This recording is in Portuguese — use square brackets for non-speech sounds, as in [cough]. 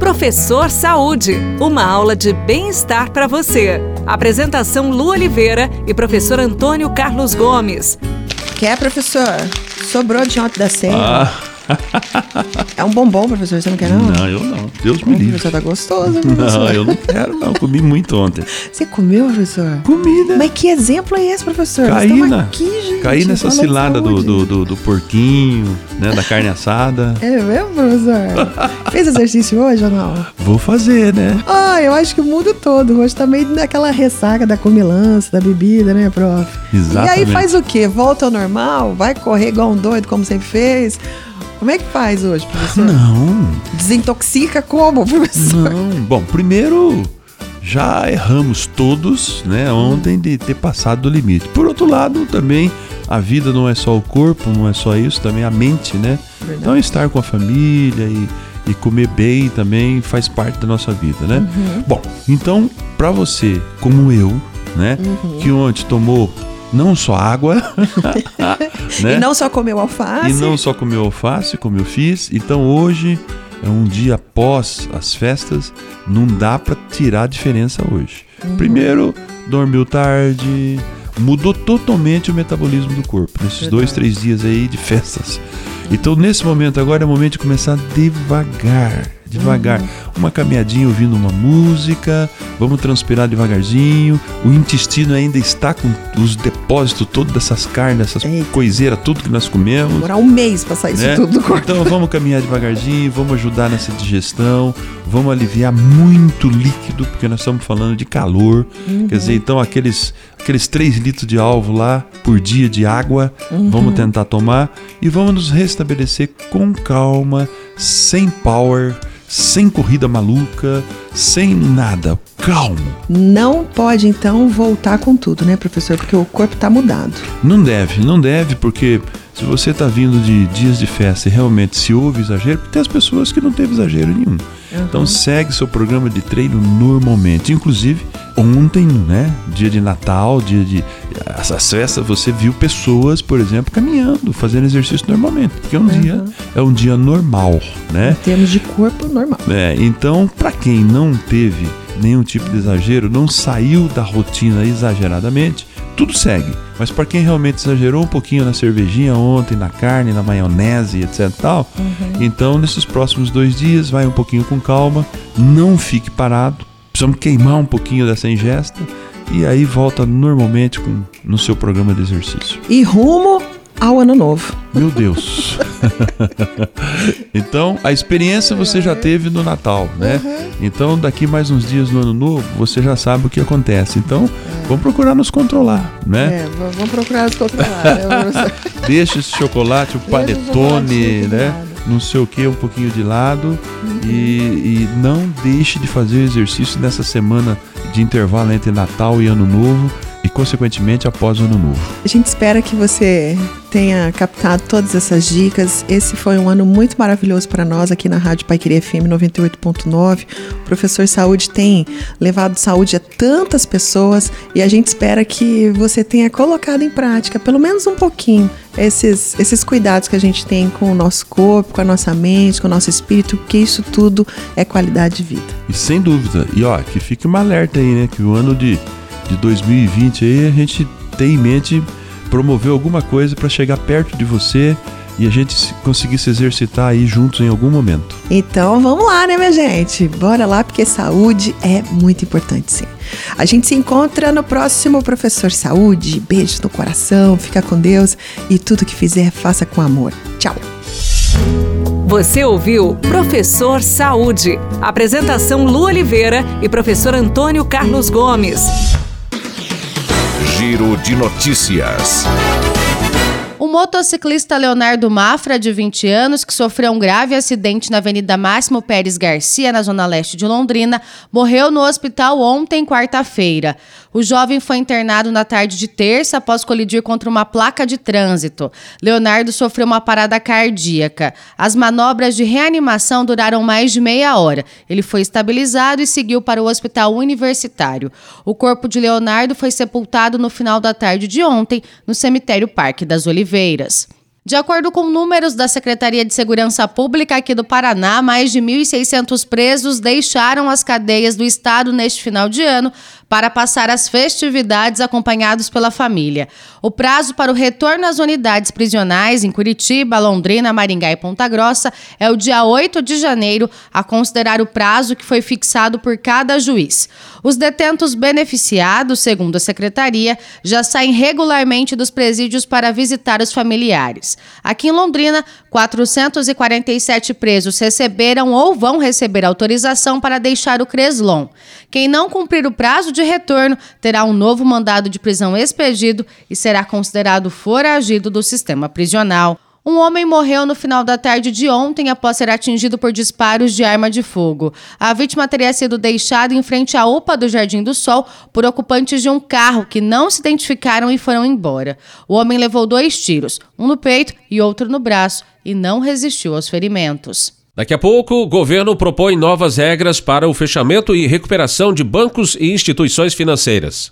Professor Saúde, uma aula de bem-estar para você. Apresentação Lu Oliveira e professor Antônio Carlos Gomes. Quer, professor? Sobrou de ontem da ceia. Ah, É um bombom, professor, você não quer não? não, eu não. Deus me livre. professor, tá gostoso, [laughs] professor. Não, eu não quero, não. Comi muito ontem. Você comeu, professor? Comi, né? Mas que exemplo é esse, professor? Caí, na, aqui, gente. caí nessa cilada do, do, do, do porquinho, né? Da carne assada. É mesmo, professor? [laughs] Fez exercício hoje ou não? Vou fazer, né? Ah, eu acho que o mundo todo hoje tá meio naquela ressaca da comilança, da bebida, né, prof? Exatamente. E aí faz o quê? Volta ao normal? Vai correr igual um doido, como sempre fez? Como é que faz hoje, professor? Não, Desintoxica como, professor? não. Bom, primeiro, já erramos todos, né? Ontem de ter passado do limite. Por outro lado, também, a vida não é só o corpo, não é só isso, também a mente, né? Então, estar com a família e, e comer bem também faz parte da nossa vida, né? Bom, então, para você, como eu, né, que ontem tomou não só água, [laughs] [laughs] né? E não só comeu alface. E não só comeu alface, como eu fiz. Então hoje é um dia após as festas, não dá pra tirar a diferença hoje. Primeiro, dormiu tarde, mudou totalmente o metabolismo do corpo nesses dois, três dias aí de festas. Então nesse momento agora é o momento de começar devagar, devagar. Uma caminhadinha ouvindo uma música, vamos transpirar devagarzinho. O intestino ainda está com os depósitos todos dessas carnes, essas Eita. coiseiras, tudo que nós comemos. Demorar um mês pra sair isso né? tudo do corpo. Então vamos caminhar devagarzinho, vamos ajudar nessa digestão, vamos aliviar muito líquido, porque nós estamos falando de calor. Quer dizer, então aqueles, aqueles 3 litros de alvo lá por dia de água, vamos tentar tomar e vamos nos restabelecer com calma, sem power, sem corrida maluca, sem nada. Calmo. Não pode, então, voltar com tudo, né, professor? Porque o corpo tá mudado. Não deve, não deve, porque se você está vindo de dias de festa e realmente se houve exagero, porque tem as pessoas que não teve exagero nenhum. Então segue seu programa de treino normalmente. Inclusive, ontem, né? Dia de Natal, dia de. Essas festas, você viu pessoas, por exemplo, caminhando, fazendo exercício normalmente. Porque é um dia, é um dia normal, né? Em termos de corpo, normal. É, então, para quem não teve nenhum tipo de exagero, não saiu da rotina exageradamente, tudo segue. Mas para quem realmente exagerou um pouquinho na cervejinha ontem, na carne, na maionese, etc tal, então nesses próximos dois dias vai um pouquinho com calma, não fique parado, precisamos queimar um pouquinho dessa ingesta e aí volta normalmente com, no seu programa de exercício. E rumo ao ano novo. Meu Deus. [laughs] então, a experiência você já teve no Natal, né? Então, daqui mais uns dias no ano novo, você já sabe o que acontece. Então, vamos procurar nos controlar, né? É, vamos procurar os controlar, né? [laughs] Deixa esse chocolate, o panetone, né? Não sei o que, um pouquinho de lado. E, e não deixe de fazer o exercício nessa semana de intervalo entre Natal e Ano Novo. E, consequentemente, após o Ano Novo. A gente espera que você tenha captado todas essas dicas. Esse foi um ano muito maravilhoso para nós aqui na Rádio Paiqueria FM 98.9. O professor Saúde tem levado saúde a tantas pessoas e a gente espera que você tenha colocado em prática, pelo menos um pouquinho, esses, esses cuidados que a gente tem com o nosso corpo, com a nossa mente, com o nosso espírito, porque isso tudo é qualidade de vida. E sem dúvida, e ó, que fique uma alerta aí, né? Que o ano de, de 2020 aí a gente tem em mente promover alguma coisa para chegar perto de você e a gente se- conseguir se exercitar aí juntos em algum momento. Então vamos lá, né, minha gente? Bora lá, porque saúde é muito importante, sim. A gente se encontra no próximo Professor Saúde. Beijo no coração, fica com Deus e tudo que fizer, faça com amor. Tchau. Você ouviu Professor Saúde. Apresentação Lu Oliveira e professor Antônio Carlos Gomes. Giro de notícias. O motociclista Leonardo Mafra, de 20 anos, que sofreu um grave acidente na Avenida Máximo Pérez Garcia, na zona leste de Londrina, morreu no hospital ontem, quarta-feira. O jovem foi internado na tarde de terça após colidir contra uma placa de trânsito. Leonardo sofreu uma parada cardíaca. As manobras de reanimação duraram mais de meia hora. Ele foi estabilizado e seguiu para o hospital universitário. O corpo de Leonardo foi sepultado no final da tarde de ontem no cemitério Parque das Oliveiras. De acordo com números da Secretaria de Segurança Pública aqui do Paraná, mais de 1.600 presos deixaram as cadeias do estado neste final de ano para passar as festividades acompanhados pela família. O prazo para o retorno às unidades prisionais em Curitiba, Londrina, Maringá e Ponta Grossa é o dia 8 de janeiro, a considerar o prazo que foi fixado por cada juiz. Os detentos beneficiados, segundo a secretaria, já saem regularmente dos presídios para visitar os familiares. Aqui em Londrina, 447 presos receberam ou vão receber autorização para deixar o Creslon. Quem não cumprir o prazo de retorno terá um novo mandado de prisão expedido e será considerado foragido do sistema prisional. Um homem morreu no final da tarde de ontem após ser atingido por disparos de arma de fogo. A vítima teria sido deixada em frente à UPA do Jardim do Sol por ocupantes de um carro que não se identificaram e foram embora. O homem levou dois tiros, um no peito e outro no braço, e não resistiu aos ferimentos. Daqui a pouco, o governo propõe novas regras para o fechamento e recuperação de bancos e instituições financeiras.